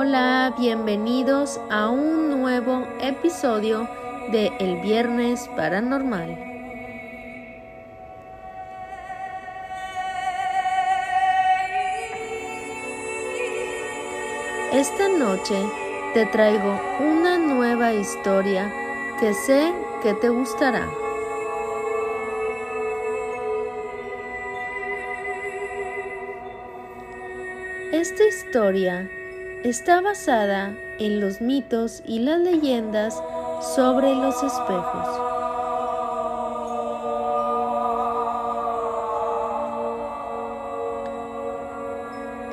Hola, bienvenidos a un nuevo episodio de El Viernes Paranormal. Esta noche te traigo una nueva historia que sé que te gustará. Esta historia está basada en los mitos y las leyendas sobre los espejos.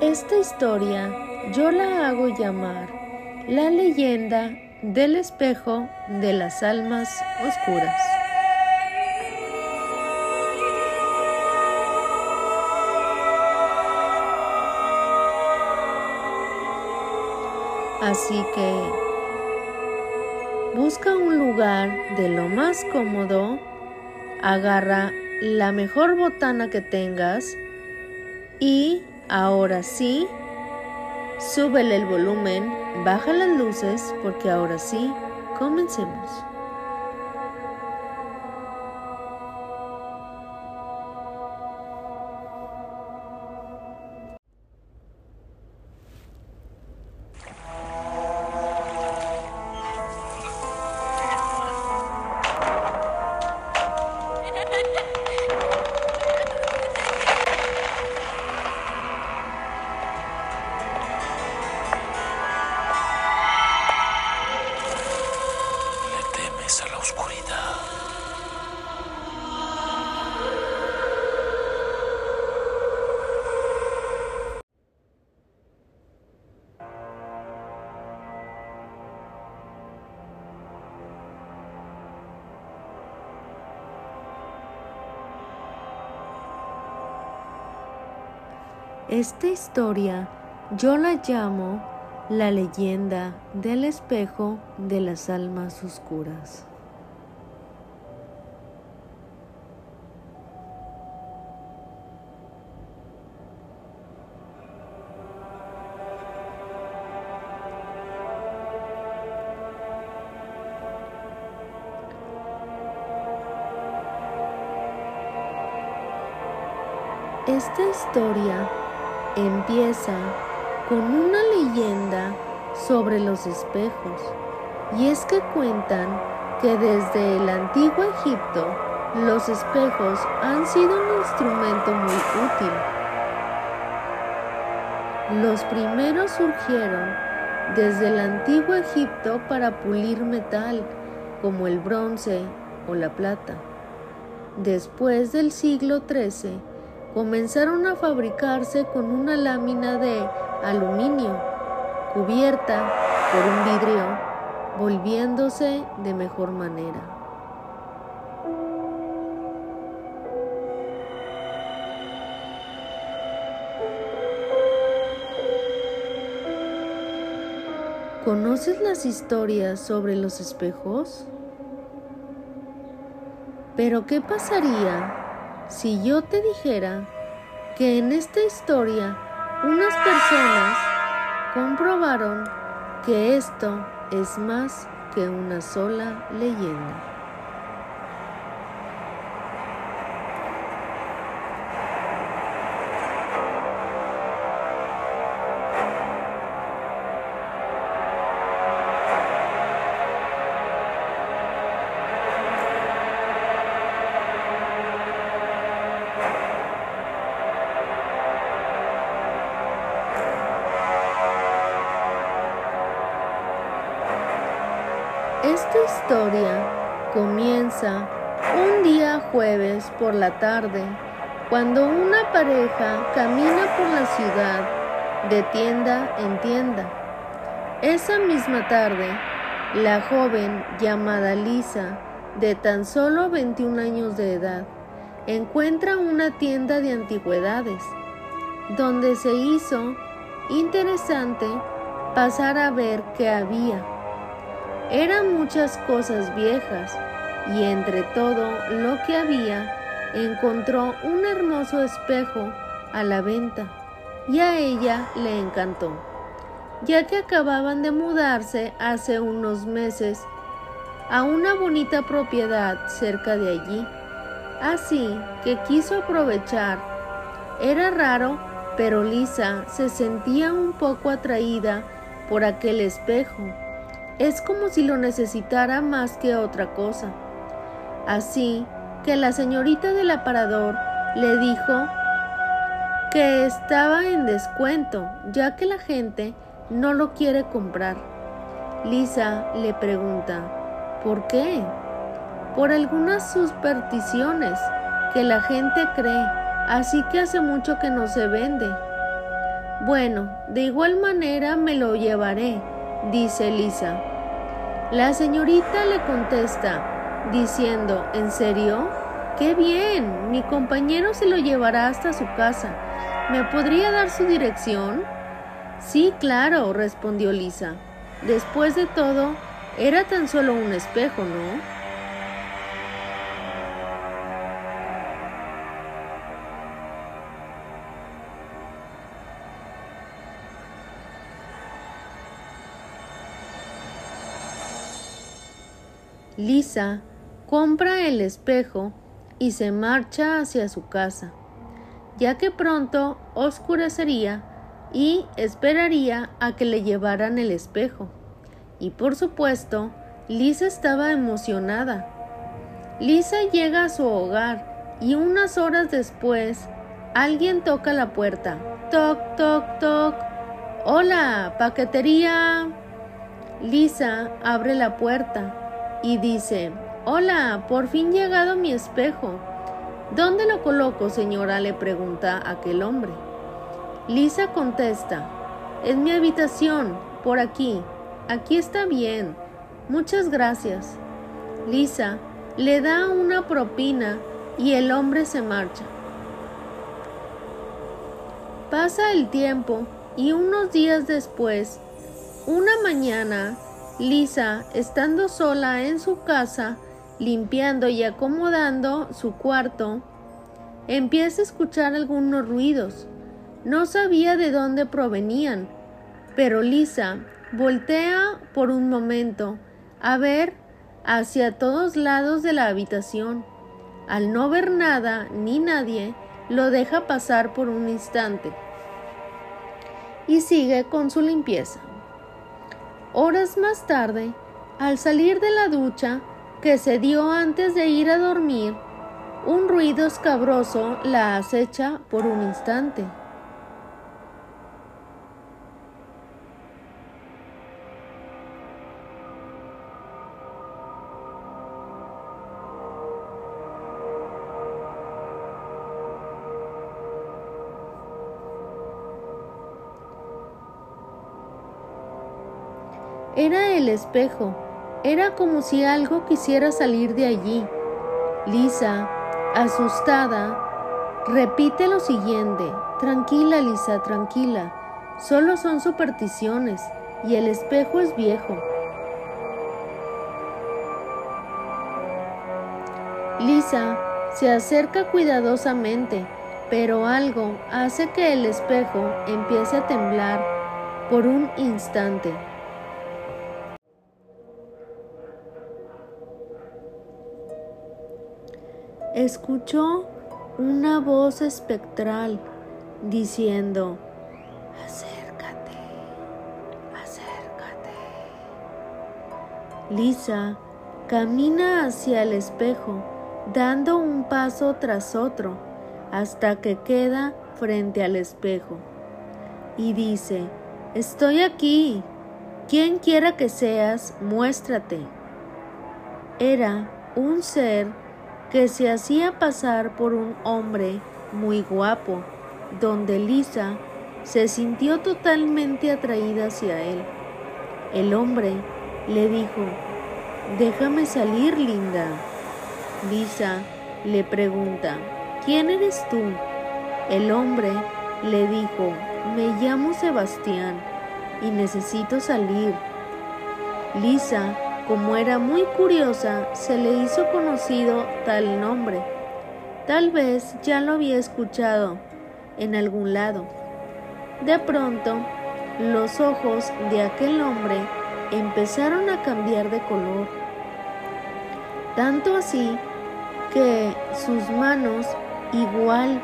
Esta historia yo la hago llamar la leyenda del espejo de las almas oscuras. Así que busca un lugar de lo más cómodo, agarra la mejor botana que tengas y ahora sí, súbele el volumen, baja las luces porque ahora sí, comencemos. Esta historia yo la llamo la leyenda del espejo de las almas oscuras. Esta historia empieza con una leyenda sobre los espejos, y es que cuentan que desde el antiguo Egipto los espejos han sido un instrumento muy útil. Los primeros surgieron desde el antiguo Egipto para pulir metal, como el bronce o la plata. Después del siglo XIII, comenzaron a fabricarse con una lámina de aluminio cubierta por un vidrio, volviéndose de mejor manera. ¿Conoces las historias sobre los espejos? Pero ¿qué pasaría si yo te dijera que en esta historia unas personas comprobaron que esto es más que una sola leyenda. Historia comienza un día jueves por la tarde, cuando una pareja camina por la ciudad de tienda en tienda. Esa misma tarde, la joven llamada Lisa, de tan solo 21 años de edad, encuentra una tienda de antigüedades, donde se hizo interesante pasar a ver qué había. Eran muchas cosas viejas y entre todo lo que había encontró un hermoso espejo a la venta y a ella le encantó. ya que acababan de mudarse hace unos meses a una bonita propiedad cerca de allí. Así que quiso aprovechar. Era raro, pero Lisa se sentía un poco atraída por aquel espejo. Es como si lo necesitara más que otra cosa. Así que la señorita del aparador le dijo que estaba en descuento, ya que la gente no lo quiere comprar. Lisa le pregunta, ¿por qué? Por algunas supersticiones que la gente cree, así que hace mucho que no se vende. Bueno, de igual manera me lo llevaré, dice Lisa. La señorita le contesta, diciendo, ¿en serio? ¡Qué bien! Mi compañero se lo llevará hasta su casa. ¿Me podría dar su dirección? Sí, claro, respondió Lisa. Después de todo, era tan solo un espejo, ¿no? Lisa compra el espejo y se marcha hacia su casa, ya que pronto oscurecería y esperaría a que le llevaran el espejo. Y por supuesto, Lisa estaba emocionada. Lisa llega a su hogar y unas horas después alguien toca la puerta. Toc, toc, toc. Hola, paquetería. Lisa abre la puerta y dice, Hola, por fin llegado mi espejo. ¿Dónde lo coloco, señora? le pregunta aquel hombre. Lisa contesta, en mi habitación, por aquí. Aquí está bien. Muchas gracias. Lisa le da una propina y el hombre se marcha. Pasa el tiempo y unos días después, una mañana, Lisa, estando sola en su casa, limpiando y acomodando su cuarto, empieza a escuchar algunos ruidos. No sabía de dónde provenían, pero Lisa voltea por un momento a ver hacia todos lados de la habitación. Al no ver nada ni nadie, lo deja pasar por un instante y sigue con su limpieza. Horas más tarde, al salir de la ducha que se dio antes de ir a dormir, un ruido escabroso la acecha por un instante. Era el espejo. Era como si algo quisiera salir de allí. Lisa, asustada, repite lo siguiente. Tranquila, Lisa, tranquila. Solo son supersticiones y el espejo es viejo. Lisa se acerca cuidadosamente, pero algo hace que el espejo empiece a temblar por un instante. Escuchó una voz espectral diciendo, acércate, acércate. Lisa camina hacia el espejo, dando un paso tras otro, hasta que queda frente al espejo. Y dice, estoy aquí, quien quiera que seas, muéstrate. Era un ser que se hacía pasar por un hombre muy guapo, donde Lisa se sintió totalmente atraída hacia él. El hombre le dijo, déjame salir, linda. Lisa le pregunta, ¿quién eres tú? El hombre le dijo, me llamo Sebastián y necesito salir. Lisa como era muy curiosa, se le hizo conocido tal nombre. Tal vez ya lo había escuchado en algún lado. De pronto, los ojos de aquel hombre empezaron a cambiar de color. Tanto así que sus manos igual.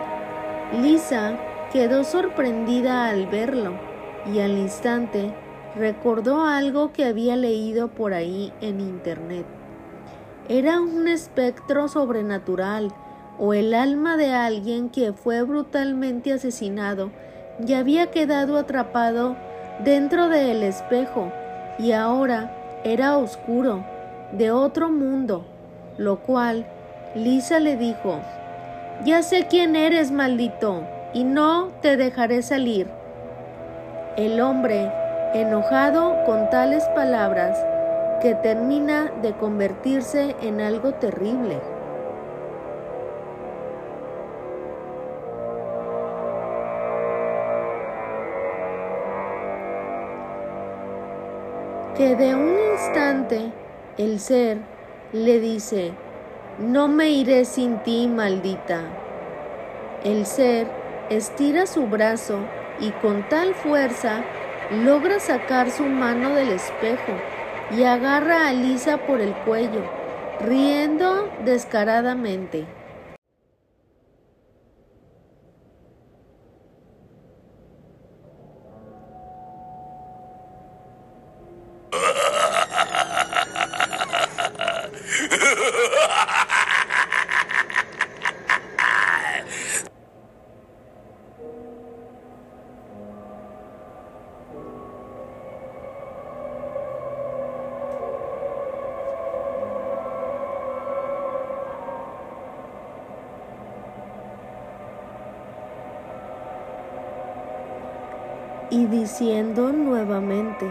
Lisa quedó sorprendida al verlo y al instante recordó algo que había leído por ahí en internet. Era un espectro sobrenatural o el alma de alguien que fue brutalmente asesinado y había quedado atrapado dentro del espejo y ahora era oscuro, de otro mundo, lo cual Lisa le dijo, Ya sé quién eres, maldito, y no te dejaré salir. El hombre, enojado con tales palabras, que termina de convertirse en algo terrible. Que de un instante el ser le dice, no me iré sin ti, maldita. El ser estira su brazo y con tal fuerza logra sacar su mano del espejo y agarra a Lisa por el cuello, riendo descaradamente. Diciendo nuevamente,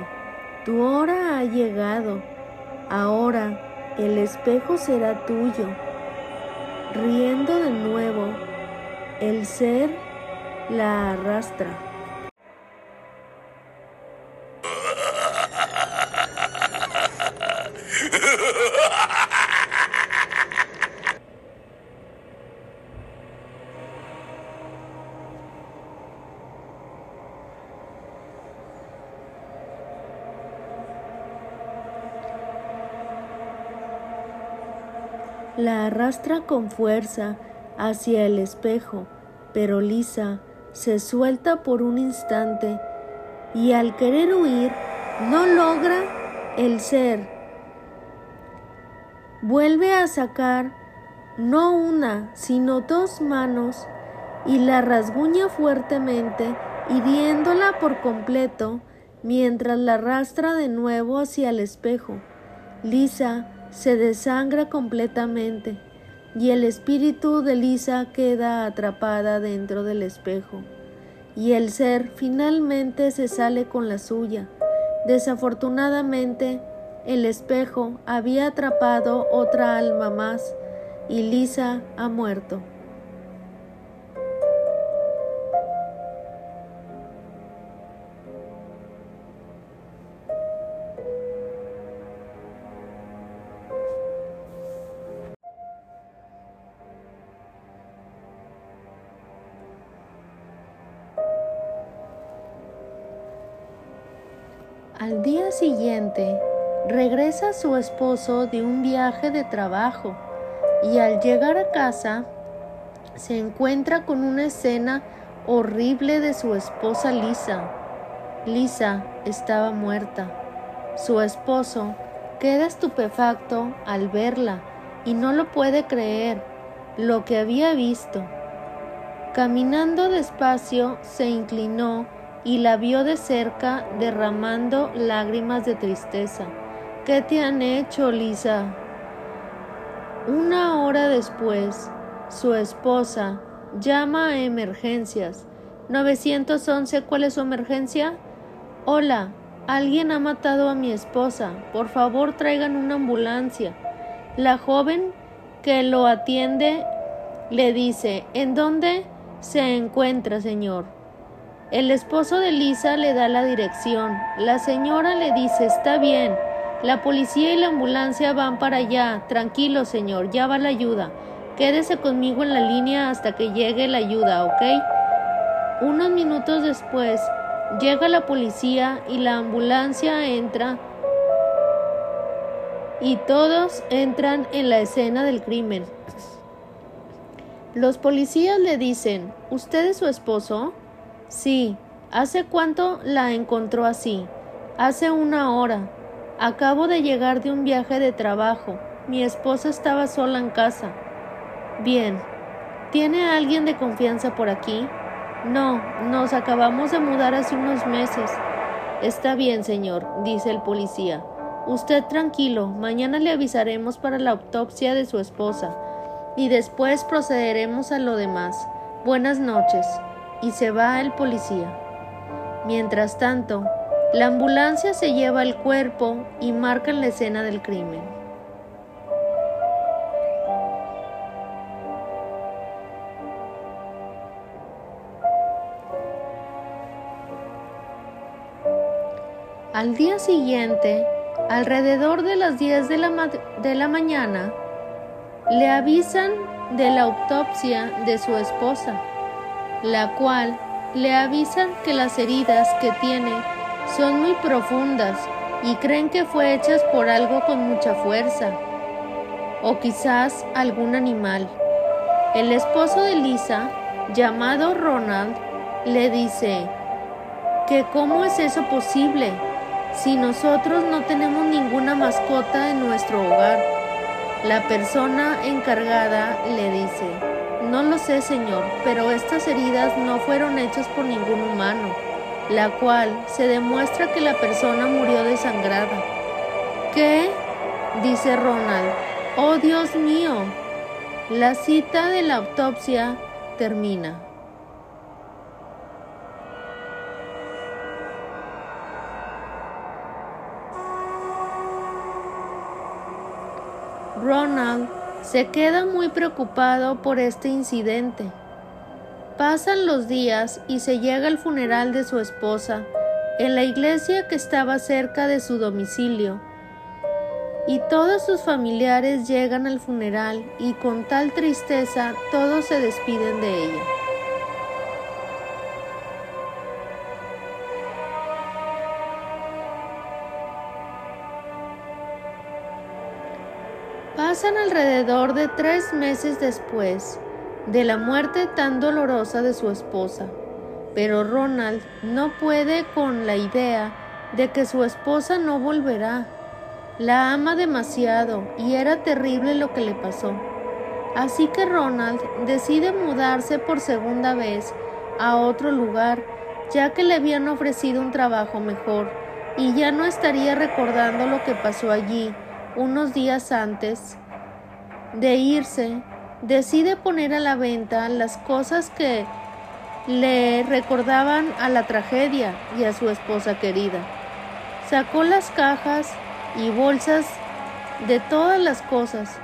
tu hora ha llegado, ahora el espejo será tuyo. Riendo de nuevo, el ser la arrastra. La arrastra con fuerza hacia el espejo, pero Lisa se suelta por un instante y al querer huir no logra el ser. Vuelve a sacar no una, sino dos manos y la rasguña fuertemente, hiriéndola por completo, mientras la arrastra de nuevo hacia el espejo. Lisa se desangra completamente y el espíritu de Lisa queda atrapada dentro del espejo y el ser finalmente se sale con la suya. Desafortunadamente, el espejo había atrapado otra alma más y Lisa ha muerto. Al día siguiente, regresa su esposo de un viaje de trabajo y al llegar a casa se encuentra con una escena horrible de su esposa Lisa. Lisa estaba muerta. Su esposo queda estupefacto al verla y no lo puede creer lo que había visto. Caminando despacio se inclinó y la vio de cerca derramando lágrimas de tristeza. ¿Qué te han hecho, Lisa? Una hora después, su esposa llama a emergencias. 911, ¿cuál es su emergencia? Hola, alguien ha matado a mi esposa. Por favor, traigan una ambulancia. La joven que lo atiende le dice, ¿en dónde se encuentra, señor? El esposo de Lisa le da la dirección. La señora le dice, está bien, la policía y la ambulancia van para allá. Tranquilo, señor, ya va la ayuda. Quédese conmigo en la línea hasta que llegue la ayuda, ¿ok? Unos minutos después, llega la policía y la ambulancia entra y todos entran en la escena del crimen. Los policías le dicen, ¿usted es su esposo? Sí. ¿Hace cuánto la encontró así? Hace una hora. Acabo de llegar de un viaje de trabajo. Mi esposa estaba sola en casa. Bien. ¿Tiene alguien de confianza por aquí? No, nos acabamos de mudar hace unos meses. Está bien, señor, dice el policía. Usted tranquilo, mañana le avisaremos para la autopsia de su esposa y después procederemos a lo demás. Buenas noches. Y se va el policía. Mientras tanto, la ambulancia se lleva el cuerpo y marca la escena del crimen. Al día siguiente, alrededor de las 10 de la, de la mañana, le avisan de la autopsia de su esposa, la cual le avisan que las heridas que tiene son muy profundas y creen que fue hechas por algo con mucha fuerza, o quizás algún animal. El esposo de Lisa, llamado Ronald, le dice que cómo es eso posible si nosotros no tenemos ninguna mascota en nuestro hogar. La persona encargada le dice, no lo sé señor, pero estas heridas no fueron hechas por ningún humano, la cual se demuestra que la persona murió desangrada. ¿Qué? dice Ronald. Oh Dios mío. La cita de la autopsia termina. Ronald se queda muy preocupado por este incidente. Pasan los días y se llega al funeral de su esposa en la iglesia que estaba cerca de su domicilio. Y todos sus familiares llegan al funeral y con tal tristeza todos se despiden de ella. Alrededor de tres meses después de la muerte tan dolorosa de su esposa, pero Ronald no puede con la idea de que su esposa no volverá. La ama demasiado y era terrible lo que le pasó. Así que Ronald decide mudarse por segunda vez a otro lugar, ya que le habían ofrecido un trabajo mejor y ya no estaría recordando lo que pasó allí unos días antes de irse, decide poner a la venta las cosas que le recordaban a la tragedia y a su esposa querida. Sacó las cajas y bolsas de todas las cosas,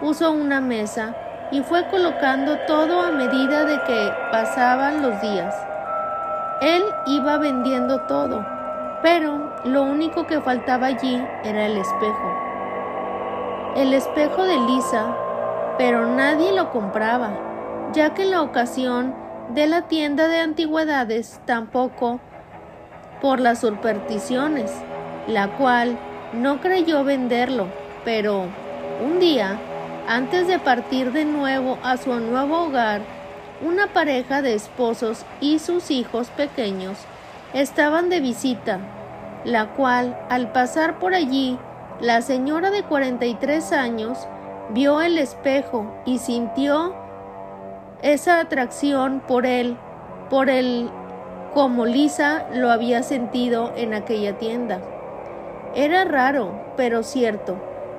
puso una mesa y fue colocando todo a medida de que pasaban los días. Él iba vendiendo todo, pero lo único que faltaba allí era el espejo el espejo de Lisa, pero nadie lo compraba, ya que en la ocasión de la tienda de antigüedades tampoco por las supersticiones, la cual no creyó venderlo, pero un día, antes de partir de nuevo a su nuevo hogar, una pareja de esposos y sus hijos pequeños estaban de visita, la cual al pasar por allí la señora de 43 años vio el espejo y sintió esa atracción por él, por él como Lisa lo había sentido en aquella tienda. Era raro, pero cierto.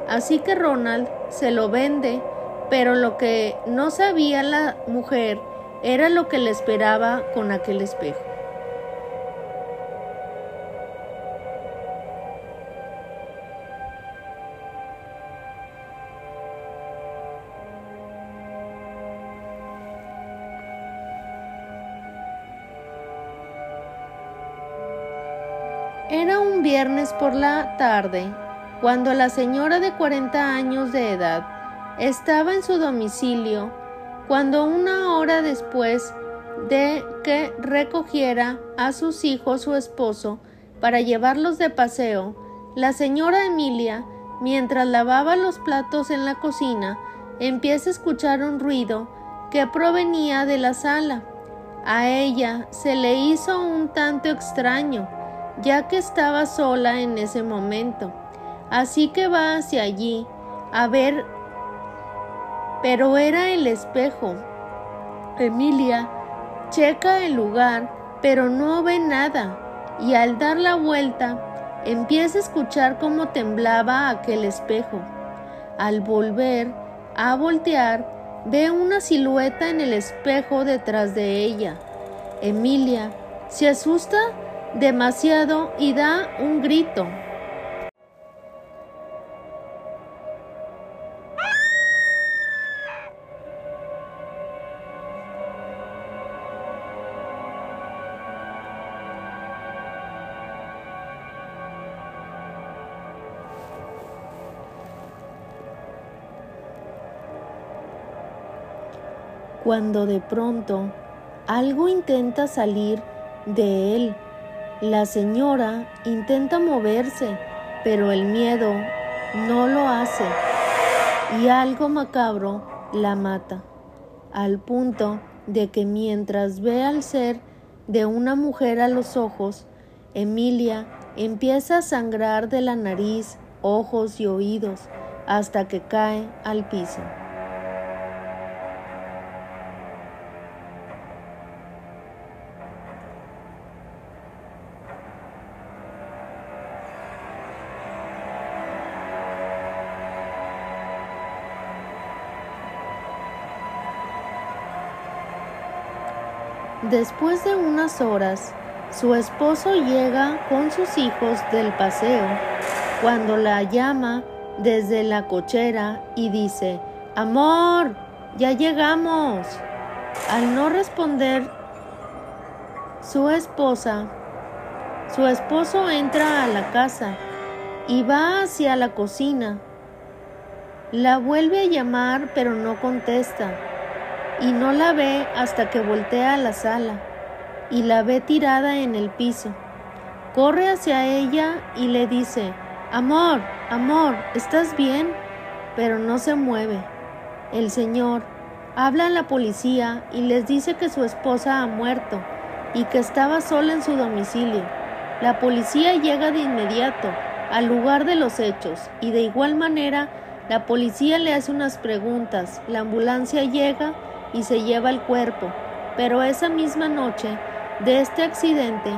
Así que Ronald se lo vende, pero lo que no sabía la mujer era lo que le esperaba con aquel espejo. Viernes por la tarde, cuando la señora de 40 años de edad estaba en su domicilio, cuando una hora después de que recogiera a sus hijos su esposo para llevarlos de paseo, la señora Emilia, mientras lavaba los platos en la cocina, empieza a escuchar un ruido que provenía de la sala. A ella se le hizo un tanto extraño, ya que estaba sola en ese momento. Así que va hacia allí a ver, pero era el espejo. Emilia checa el lugar, pero no ve nada, y al dar la vuelta, empieza a escuchar cómo temblaba aquel espejo. Al volver a voltear, ve una silueta en el espejo detrás de ella. Emilia se asusta demasiado y da un grito. cuando de pronto algo intenta salir de él. La señora intenta moverse, pero el miedo no lo hace y algo macabro la mata, al punto de que mientras ve al ser de una mujer a los ojos, Emilia empieza a sangrar de la nariz, ojos y oídos hasta que cae al piso. Después de unas horas, su esposo llega con sus hijos del paseo cuando la llama desde la cochera y dice, Amor, ya llegamos. Al no responder su esposa, su esposo entra a la casa y va hacia la cocina. La vuelve a llamar pero no contesta y no la ve hasta que voltea a la sala y la ve tirada en el piso. Corre hacia ella y le dice, Amor, amor, ¿estás bien? Pero no se mueve. El señor habla a la policía y les dice que su esposa ha muerto y que estaba sola en su domicilio. La policía llega de inmediato al lugar de los hechos y de igual manera la policía le hace unas preguntas. La ambulancia llega y se lleva el cuerpo, pero esa misma noche de este accidente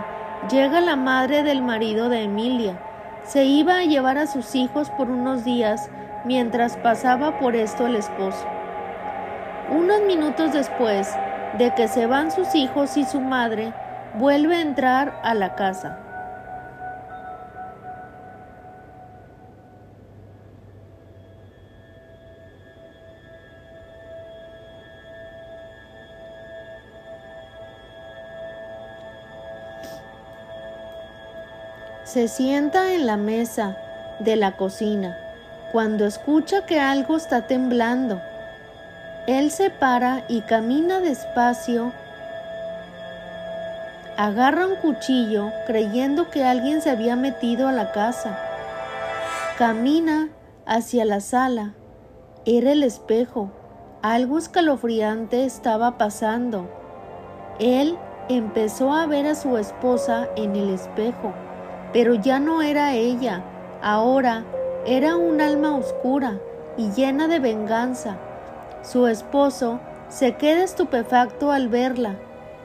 llega la madre del marido de Emilia. Se iba a llevar a sus hijos por unos días mientras pasaba por esto el esposo. Unos minutos después de que se van sus hijos y su madre, vuelve a entrar a la casa. Se sienta en la mesa de la cocina cuando escucha que algo está temblando. Él se para y camina despacio. Agarra un cuchillo creyendo que alguien se había metido a la casa. Camina hacia la sala. Era el espejo. Algo escalofriante estaba pasando. Él empezó a ver a su esposa en el espejo pero ya no era ella, ahora era un alma oscura y llena de venganza. Su esposo se queda estupefacto al verla.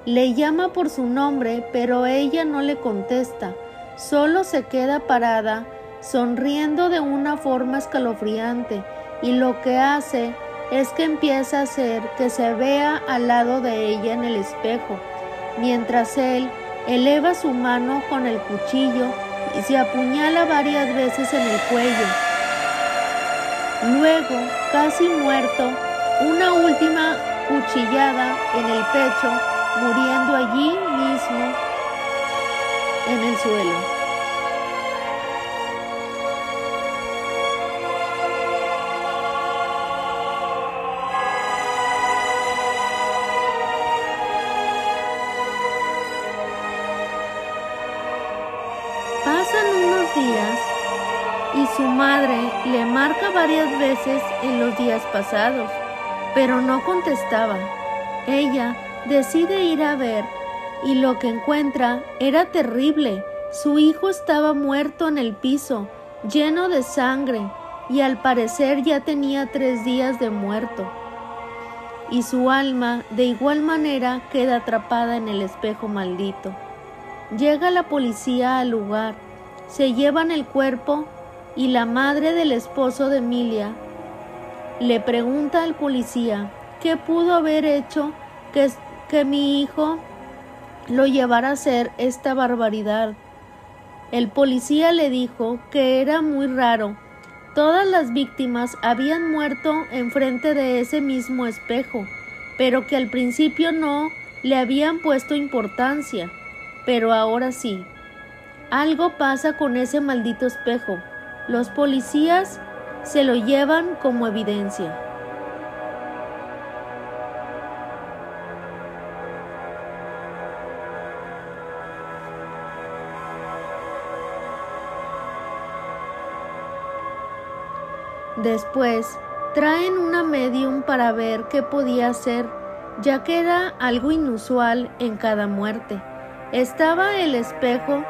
Le llama por su nombre, pero ella no le contesta. Solo se queda parada, sonriendo de una forma escalofriante, y lo que hace es que empieza a hacer que se vea al lado de ella en el espejo, mientras él eleva su mano con el cuchillo y se apuñala varias veces en el cuello. Luego, casi muerto, una última cuchillada en el pecho, muriendo allí mismo en el suelo. Marca varias veces en los días pasados, pero no contestaba. Ella decide ir a ver y lo que encuentra era terrible. Su hijo estaba muerto en el piso, lleno de sangre, y al parecer ya tenía tres días de muerto. Y su alma de igual manera queda atrapada en el espejo maldito. Llega la policía al lugar, se llevan el cuerpo y la madre del esposo de Emilia le pregunta al policía qué pudo haber hecho que, que mi hijo lo llevara a hacer esta barbaridad. El policía le dijo que era muy raro. Todas las víctimas habían muerto enfrente de ese mismo espejo, pero que al principio no le habían puesto importancia, pero ahora sí. Algo pasa con ese maldito espejo. Los policías se lo llevan como evidencia. Después, traen una medium para ver qué podía hacer, ya que era algo inusual en cada muerte. Estaba el espejo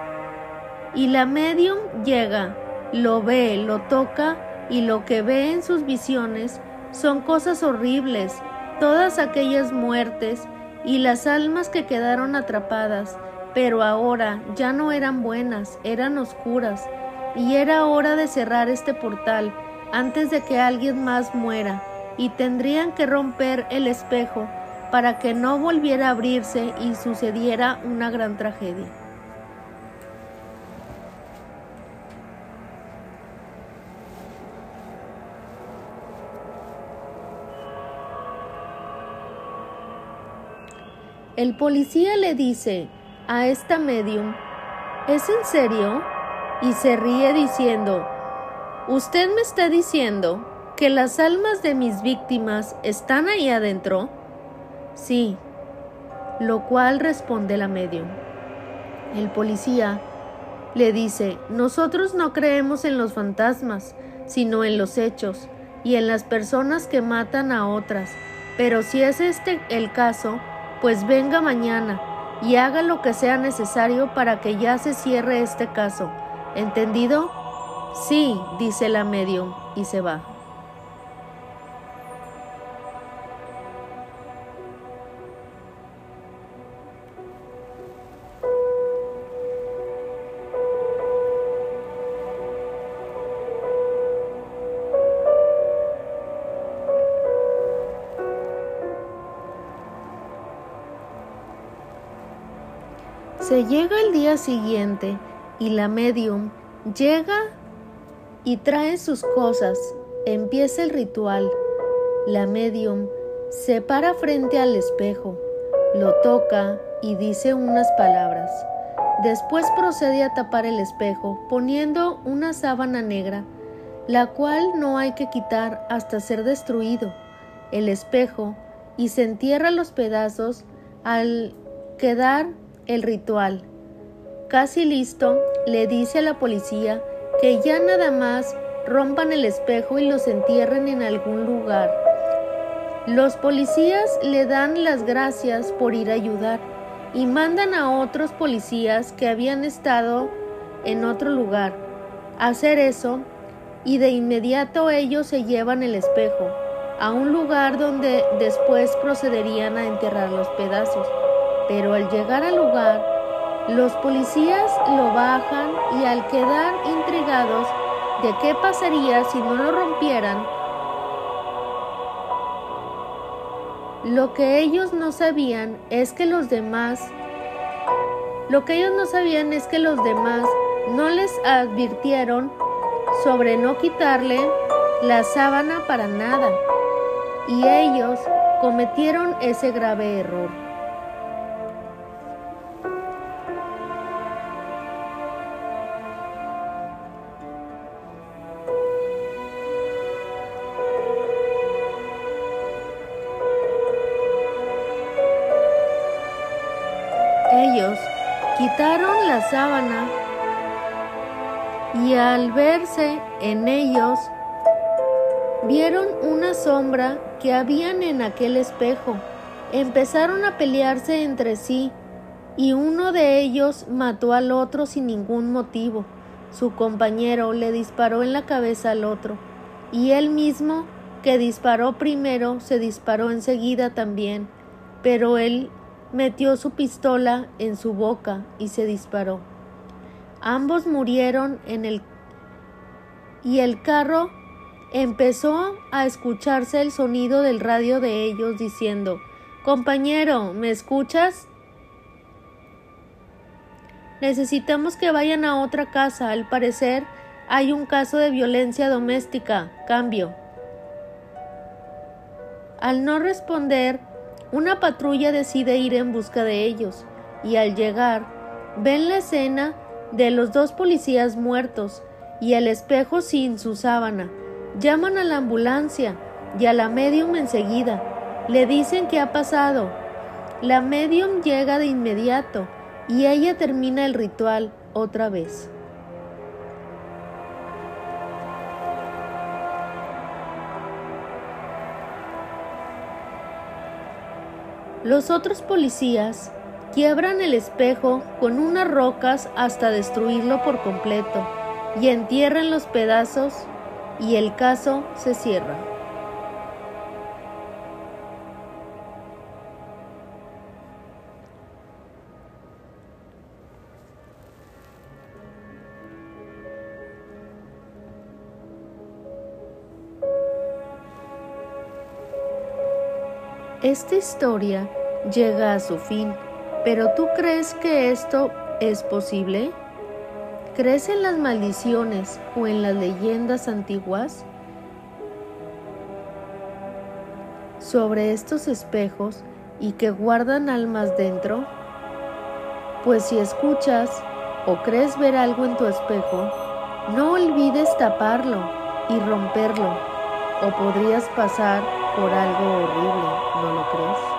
y la medium llega, lo ve, lo toca y lo que ve en sus visiones son cosas horribles, todas aquellas muertes y las almas que quedaron atrapadas, pero ahora ya no eran buenas, eran oscuras, y era hora de cerrar este portal antes de que alguien más muera, y tendrían que romper el espejo para que no volviera a abrirse y sucediera una gran tragedia. El policía le dice a esta medium, ¿es en serio? Y se ríe diciendo, ¿usted me está diciendo que las almas de mis víctimas están ahí adentro? Sí, lo cual responde la medium. El policía le dice, nosotros no creemos en los fantasmas, sino en los hechos y en las personas que matan a otras, pero si es este el caso, pues venga mañana y haga lo que sea necesario para que ya se cierre este caso. ¿Entendido? Sí, dice la medium y se va. Se llega el día siguiente y la medium llega y trae sus cosas. Empieza el ritual. La medium se para frente al espejo, lo toca y dice unas palabras. Después procede a tapar el espejo poniendo una sábana negra, la cual no hay que quitar hasta ser destruido el espejo y se entierra los pedazos al quedar el ritual. Casi listo, le dice a la policía que ya nada más rompan el espejo y los entierren en algún lugar. Los policías le dan las gracias por ir a ayudar y mandan a otros policías que habían estado en otro lugar a hacer eso y de inmediato ellos se llevan el espejo a un lugar donde después procederían a enterrar los pedazos pero al llegar al lugar, los policías lo bajan y al quedar intrigados de qué pasaría si no lo rompieran, lo que ellos no sabían es que los demás, lo que ellos no sabían es que los demás no les advirtieron sobre no quitarle la sábana para nada y ellos cometieron ese grave error. Al verse en ellos, vieron una sombra que habían en aquel espejo. Empezaron a pelearse entre sí y uno de ellos mató al otro sin ningún motivo. Su compañero le disparó en la cabeza al otro y él mismo que disparó primero se disparó enseguida también, pero él metió su pistola en su boca y se disparó. Ambos murieron en el y el carro empezó a escucharse el sonido del radio de ellos diciendo Compañero, ¿me escuchas? Necesitamos que vayan a otra casa. Al parecer hay un caso de violencia doméstica. Cambio. Al no responder, una patrulla decide ir en busca de ellos y al llegar ven la escena de los dos policías muertos y el espejo sin su sábana. Llaman a la ambulancia y a la medium enseguida. Le dicen qué ha pasado. La medium llega de inmediato y ella termina el ritual otra vez. Los otros policías quiebran el espejo con unas rocas hasta destruirlo por completo y entierran los pedazos y el caso se cierra. Esta historia llega a su fin, pero ¿tú crees que esto es posible? ¿Crees en las maldiciones o en las leyendas antiguas? sobre estos espejos y que guardan almas dentro? Pues si escuchas o crees ver algo en tu espejo, no olvides taparlo y romperlo, o podrías pasar por algo horrible, ¿no lo crees?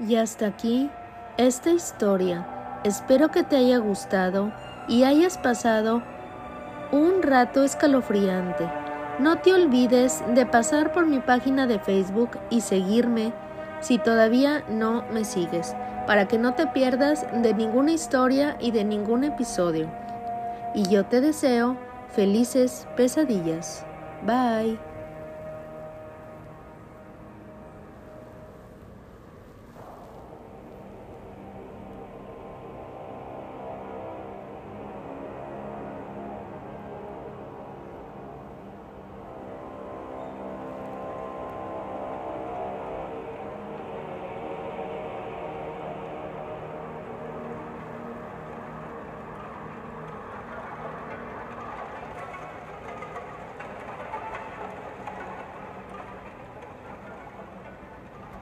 Y hasta aquí esta historia. Espero que te haya gustado y hayas pasado un rato escalofriante. No te olvides de pasar por mi página de Facebook y seguirme si todavía no me sigues, para que no te pierdas de ninguna historia y de ningún episodio. Y yo te deseo felices pesadillas. Bye.